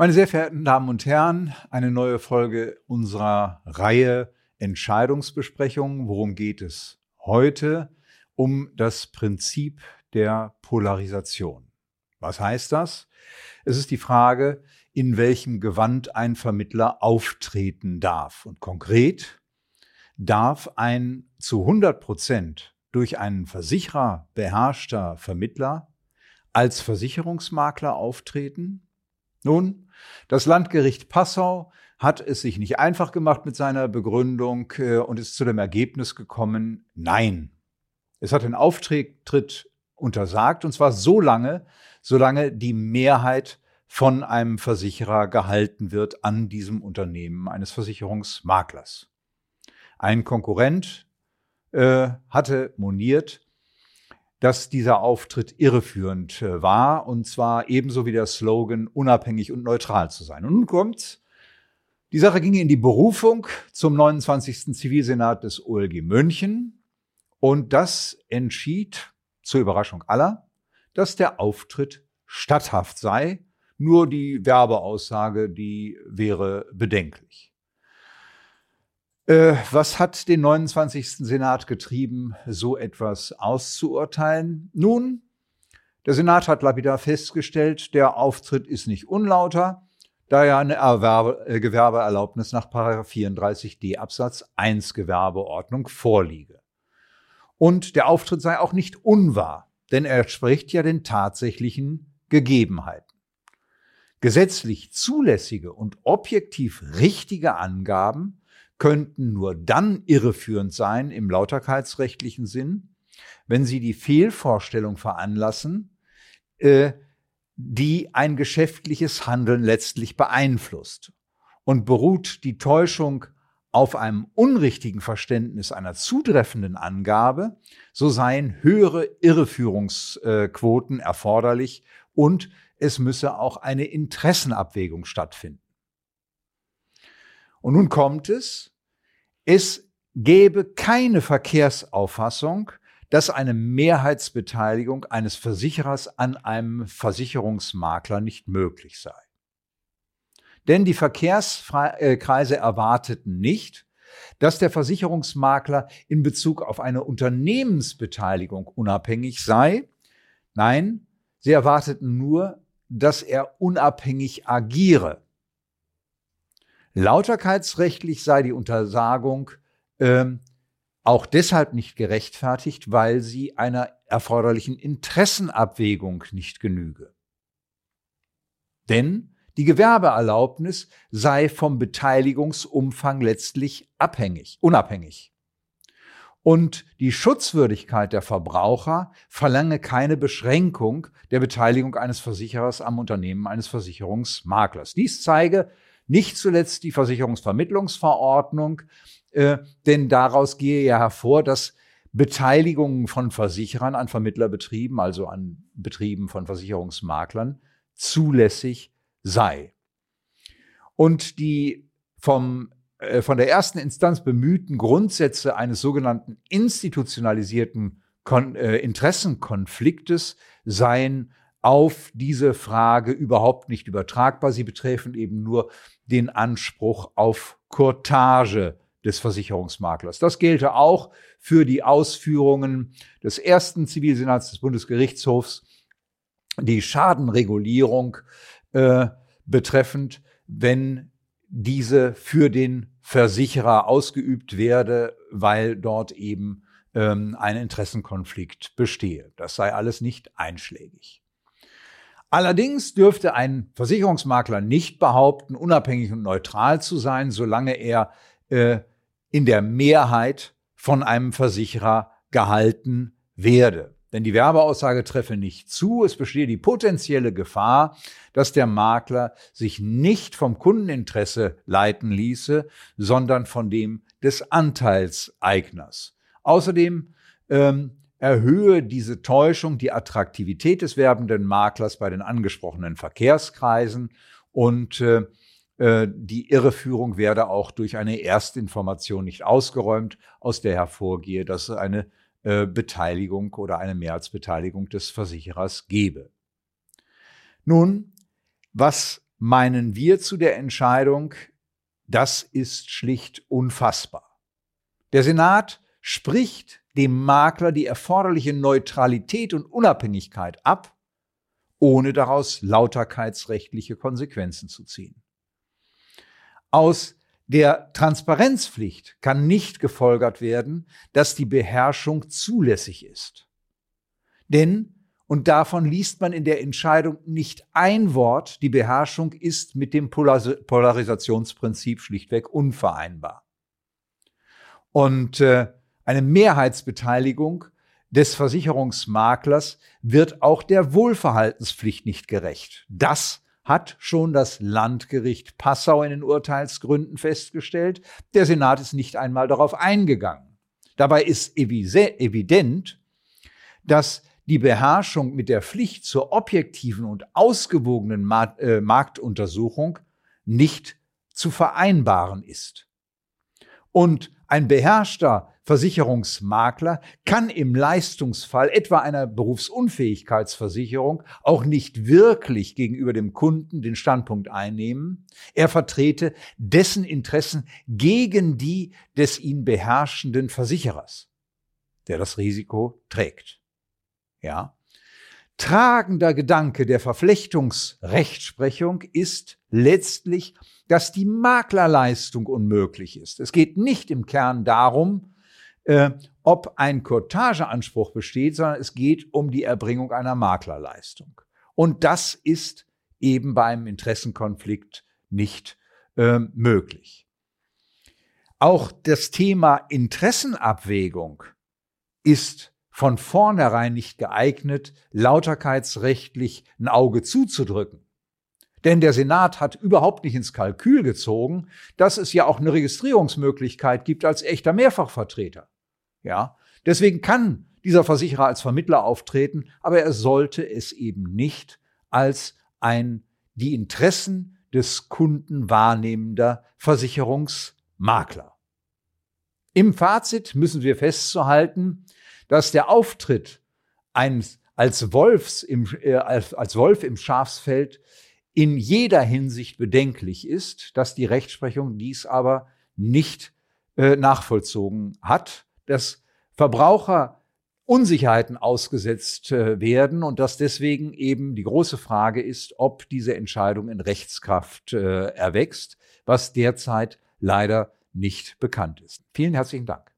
Meine sehr verehrten Damen und Herren, eine neue Folge unserer Reihe Entscheidungsbesprechungen. Worum geht es heute? Um das Prinzip der Polarisation. Was heißt das? Es ist die Frage, in welchem Gewand ein Vermittler auftreten darf. Und konkret darf ein zu 100 Prozent durch einen Versicherer beherrschter Vermittler als Versicherungsmakler auftreten? Nun, das Landgericht Passau hat es sich nicht einfach gemacht mit seiner Begründung äh, und ist zu dem Ergebnis gekommen, nein. Es hat den Auftritt untersagt und zwar so lange, solange die Mehrheit von einem Versicherer gehalten wird an diesem Unternehmen eines Versicherungsmaklers. Ein Konkurrent äh, hatte moniert, dass dieser Auftritt irreführend äh, war, und zwar ebenso wie der Slogan, unabhängig und neutral zu sein. Und nun kommt's. Die Sache ging in die Berufung zum 29. Zivilsenat des OLG München und das entschied, zur Überraschung aller, dass der Auftritt statthaft sei, nur die Werbeaussage, die wäre bedenklich. Äh, was hat den 29. Senat getrieben, so etwas auszuurteilen? Nun, der Senat hat lapidar festgestellt, der Auftritt ist nicht unlauter, da ja eine Erwerbe, äh, Gewerbeerlaubnis nach 34d Absatz 1 Gewerbeordnung vorliege. Und der Auftritt sei auch nicht unwahr, denn er entspricht ja den tatsächlichen Gegebenheiten. Gesetzlich zulässige und objektiv richtige Angaben könnten nur dann irreführend sein im lauterkeitsrechtlichen Sinn, wenn sie die Fehlvorstellung veranlassen, äh, die ein geschäftliches Handeln letztlich beeinflusst. Und beruht die Täuschung auf einem unrichtigen Verständnis einer zutreffenden Angabe, so seien höhere Irreführungsquoten erforderlich und es müsse auch eine Interessenabwägung stattfinden. Und nun kommt es, es gäbe keine Verkehrsauffassung, dass eine Mehrheitsbeteiligung eines Versicherers an einem Versicherungsmakler nicht möglich sei. Denn die Verkehrskreise erwarteten nicht, dass der Versicherungsmakler in Bezug auf eine Unternehmensbeteiligung unabhängig sei. Nein, sie erwarteten nur, dass er unabhängig agiere. Lauterkeitsrechtlich sei die Untersagung ähm, auch deshalb nicht gerechtfertigt, weil sie einer erforderlichen Interessenabwägung nicht genüge. Denn die Gewerbeerlaubnis sei vom Beteiligungsumfang letztlich abhängig, unabhängig. Und die Schutzwürdigkeit der Verbraucher verlange keine Beschränkung der Beteiligung eines Versicherers am Unternehmen eines Versicherungsmaklers. Dies zeige nicht zuletzt die Versicherungsvermittlungsverordnung, äh, denn daraus gehe ja hervor, dass Beteiligungen von Versicherern an Vermittlerbetrieben, also an Betrieben von Versicherungsmaklern, zulässig sei. Und die vom, äh, von der ersten Instanz bemühten Grundsätze eines sogenannten institutionalisierten Kon äh, Interessenkonfliktes seien auf diese Frage überhaupt nicht übertragbar. Sie betreffen eben nur den Anspruch auf Courtage des Versicherungsmaklers. Das gelte auch für die Ausführungen des ersten Zivilsenats des Bundesgerichtshofs, die Schadenregulierung äh, betreffend, wenn diese für den Versicherer ausgeübt werde, weil dort eben ähm, ein Interessenkonflikt bestehe. Das sei alles nicht einschlägig. Allerdings dürfte ein Versicherungsmakler nicht behaupten, unabhängig und neutral zu sein, solange er äh, in der Mehrheit von einem Versicherer gehalten werde. Denn die Werbeaussage treffe nicht zu. Es bestehe die potenzielle Gefahr, dass der Makler sich nicht vom Kundeninteresse leiten ließe, sondern von dem des Anteilseigners. Außerdem ähm, erhöhe diese Täuschung die Attraktivität des werbenden Maklers bei den angesprochenen Verkehrskreisen und äh, äh, die Irreführung werde auch durch eine Erstinformation nicht ausgeräumt, aus der hervorgehe, dass es eine äh, Beteiligung oder eine Mehrheitsbeteiligung des Versicherers gebe. Nun, was meinen wir zu der Entscheidung, das ist schlicht unfassbar. Der Senat spricht dem Makler die erforderliche Neutralität und Unabhängigkeit ab, ohne daraus lauterkeitsrechtliche Konsequenzen zu ziehen. Aus der Transparenzpflicht kann nicht gefolgert werden, dass die Beherrschung zulässig ist. Denn, und davon liest man in der Entscheidung nicht ein Wort, die Beherrschung ist mit dem Polarisationsprinzip schlichtweg unvereinbar. Und äh, eine Mehrheitsbeteiligung des Versicherungsmaklers wird auch der Wohlverhaltenspflicht nicht gerecht. Das hat schon das Landgericht Passau in den Urteilsgründen festgestellt. Der Senat ist nicht einmal darauf eingegangen. Dabei ist evident, dass die Beherrschung mit der Pflicht zur objektiven und ausgewogenen äh, Marktuntersuchung nicht zu vereinbaren ist. Und ein beherrschter Versicherungsmakler kann im Leistungsfall etwa einer Berufsunfähigkeitsversicherung auch nicht wirklich gegenüber dem Kunden den Standpunkt einnehmen, er vertrete dessen Interessen gegen die des ihn beherrschenden Versicherers, der das Risiko trägt. Ja. Tragender Gedanke der Verflechtungsrechtsprechung ist letztlich, dass die Maklerleistung unmöglich ist. Es geht nicht im Kern darum, äh, ob ein Courtageanspruch besteht, sondern es geht um die Erbringung einer Maklerleistung. Und das ist eben beim Interessenkonflikt nicht äh, möglich. Auch das Thema Interessenabwägung ist von vornherein nicht geeignet, lauterkeitsrechtlich ein Auge zuzudrücken. Denn der Senat hat überhaupt nicht ins Kalkül gezogen, dass es ja auch eine Registrierungsmöglichkeit gibt als echter Mehrfachvertreter. Ja, deswegen kann dieser Versicherer als Vermittler auftreten, aber er sollte es eben nicht als ein die Interessen des Kunden wahrnehmender Versicherungsmakler. Im Fazit müssen wir festzuhalten, dass der Auftritt eines als, Wolfs im, äh, als, Wolf im Schafsfeld in jeder Hinsicht bedenklich ist, dass die Rechtsprechung dies aber nicht äh, nachvollzogen hat, dass Verbraucher Unsicherheiten ausgesetzt äh, werden und dass deswegen eben die große Frage ist, ob diese Entscheidung in Rechtskraft äh, erwächst, was derzeit leider nicht bekannt ist. Vielen herzlichen Dank.